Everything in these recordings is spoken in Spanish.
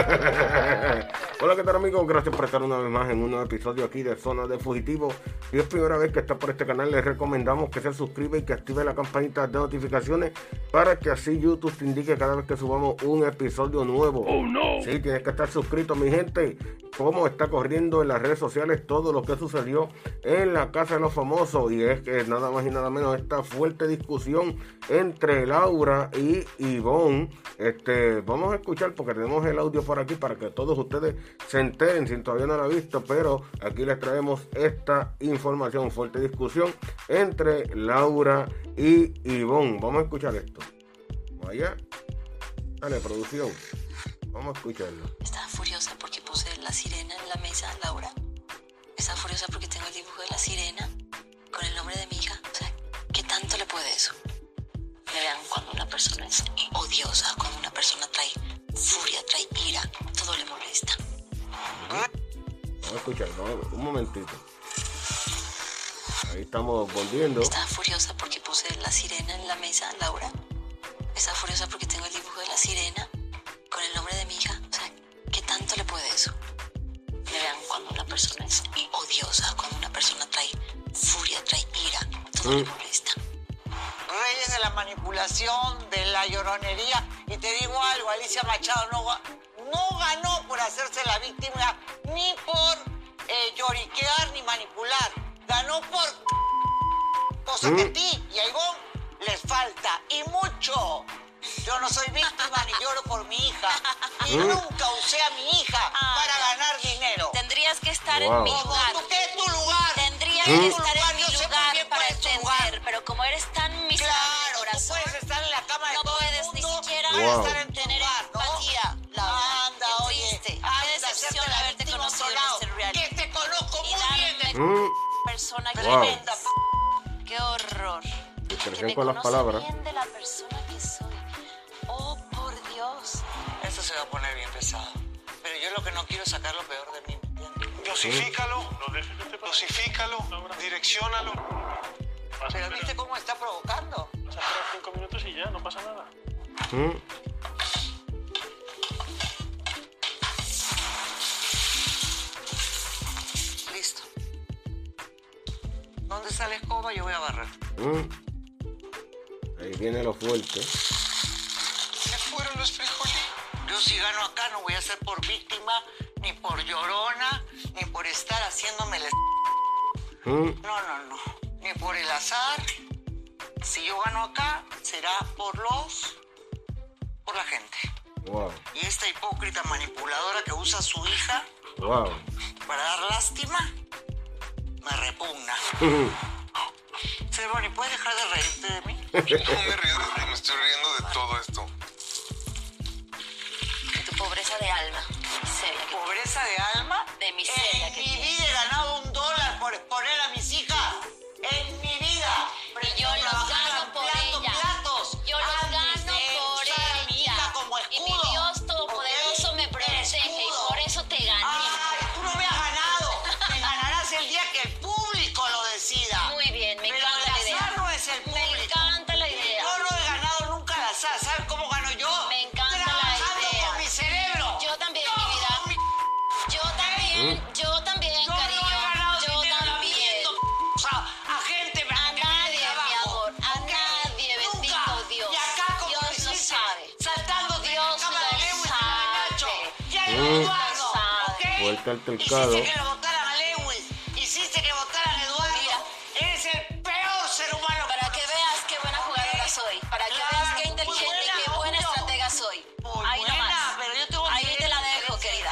Hola, ¿qué tal amigos? Gracias por estar una vez más en un nuevo episodio aquí de Zona de Fugitivo. Si es primera vez que está por este canal, les recomendamos que se suscriba y que active la campanita de notificaciones para que así YouTube te indique cada vez que subamos un episodio nuevo. Oh no. Sí, tienes que estar suscrito, mi gente. Cómo está corriendo en las redes sociales todo lo que sucedió en la Casa de los Famosos. Y es que nada más y nada menos esta fuerte discusión entre Laura y Ivonne. Este, vamos a escuchar porque tenemos el audio por aquí para que todos ustedes se enteren si todavía no lo han visto. Pero aquí les traemos esta información. Fuerte discusión entre Laura y Ivonne. Vamos a escuchar esto. Vaya. Dale, producción. Vamos a escucharlo. La sirena en la mesa, Laura. Estaba furiosa porque tengo el dibujo de la sirena con el nombre de mi hija. O sea, ¿qué tanto le puede eso? Me vean cuando una persona es odiosa, cuando una persona trae furia, trae ira, todo le molesta. Vamos a escuchar, vamos, un momentito. Ahí estamos volviendo. Estaba furiosa porque puse la sirena en la mesa, Laura. Estaba furiosa porque tengo el dibujo de la sirena con el nombre de mi hija. Persona es odiosa, cuando una persona trae furia, trae ira, todo le Mm. molesta. reyes de la manipulación, de la lloronería. Y te digo algo, Alicia Machado no, no ganó por hacerse la víctima, ni por eh, lloriquear ni manipular. Ganó por cosa que a ti y a Ivonne les falta. Y mucho. Yo no soy víctima ni lloro por mi hija. Y nunca usé a mi hija para ganar dinero. Tendrías que estar Wow. en mi Como lugar. tú, ¿qué es tu lugar? Tendrías ¿Qué es que estar en mi lugar para entender, lugar. pero como eres tan miserable Claro, tú corazón, puedes estar en la cama de no todo el puedes ni mundo, siquiera puedes Wow. estar en tu tener lugar, ¿no? empatía, Laura. Anda, Qué oye, triste, anda, qué decepción la haberte conocido en este reality. Que te conozco Y muy bien de persona que Wow. tremenda Qué horror. Discreción Que con las palabras. bien de la Pero yo lo que no quiero es sacar lo peor de mí, ¿me entiendes? Dosifícalo, dosifícalo, direccionalo. Pero ¿viste cómo está provocando? Vas a esperar cinco minutos y ya, no pasa nada. mm. Listo. ¿Dónde está la escoba? Yo voy a barrer. Mm. Ahí viene lo fuerte. Se fueron los frijolitos. Yo si gano acá no voy a ser por víctima, ni por llorona, ni por estar haciéndome el... Mm. No, no, no. Ni por el azar. Si yo gano acá, será por los... por la gente. Wow, Y esta hipócrita manipuladora que usa a su hija wow. para dar lástima, me repugna. Cervoni, ¿puedes dejar de reírte de mí? No me río de ti, me estoy riendo de todo esto. De alma. Miseria. ¿Pobreza de alma? De miseria En que mi tienes. vida he ganado un dólar por exponer a mis hijas. En mi vida. Y yo ¿ok? Fuerte altercado. Hiciste que lo votaran a Lewis, hiciste que votaran a Eduardo. Mira. Eres el peor ser humano. Para que veas qué buena jugadora soy. Para que Claro, veas qué inteligente y buena, qué buena obvio. estratega soy. Muy Ahí buena, nomás. pero yo tengo Ahí te la dejo, de querida.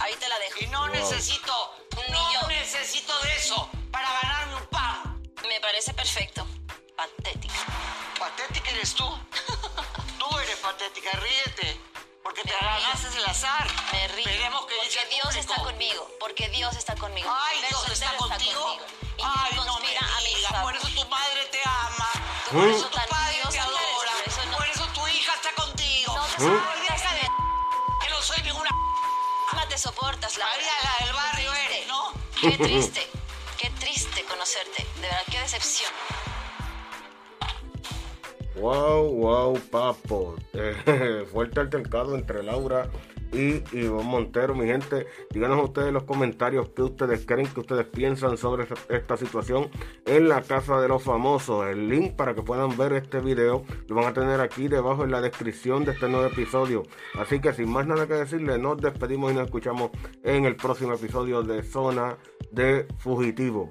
Ahí te la dejo. Y no Wow. necesito, Ni no yo. necesito de eso para ganarme un pan. Me parece perfecto. Patética. Patética eres tú. Tú eres patética, ríete. Porque te ganaste el azar. Me río. Veremos dice porque Dios público. está conmigo. Porque Dios está conmigo. Ay, Dios está soltero contigo. Y Ay, no me conspira a mi digas. Por eso tu madre te ama. Por eso tu padre te que adora. por eso no- Por eso tu hija está contigo. No deja de de- que no soy ninguna misma te soportas, Laura. María, la del barrio eres. ¿no? Qué triste. Qué triste conocerte. De verdad, qué decepción. Wow, wow, papo. Eh, fuerte altercado entre Laura y Ivonne Montero. Mi gente, díganos ustedes en los comentarios qué ustedes creen, qué ustedes piensan sobre esta situación en la casa de los famosos. El link para que puedan ver este video lo van a tener aquí debajo en la descripción de este nuevo episodio. Así que sin más nada que decirle, nos despedimos y nos escuchamos en el próximo episodio de Zona de Fugitivo.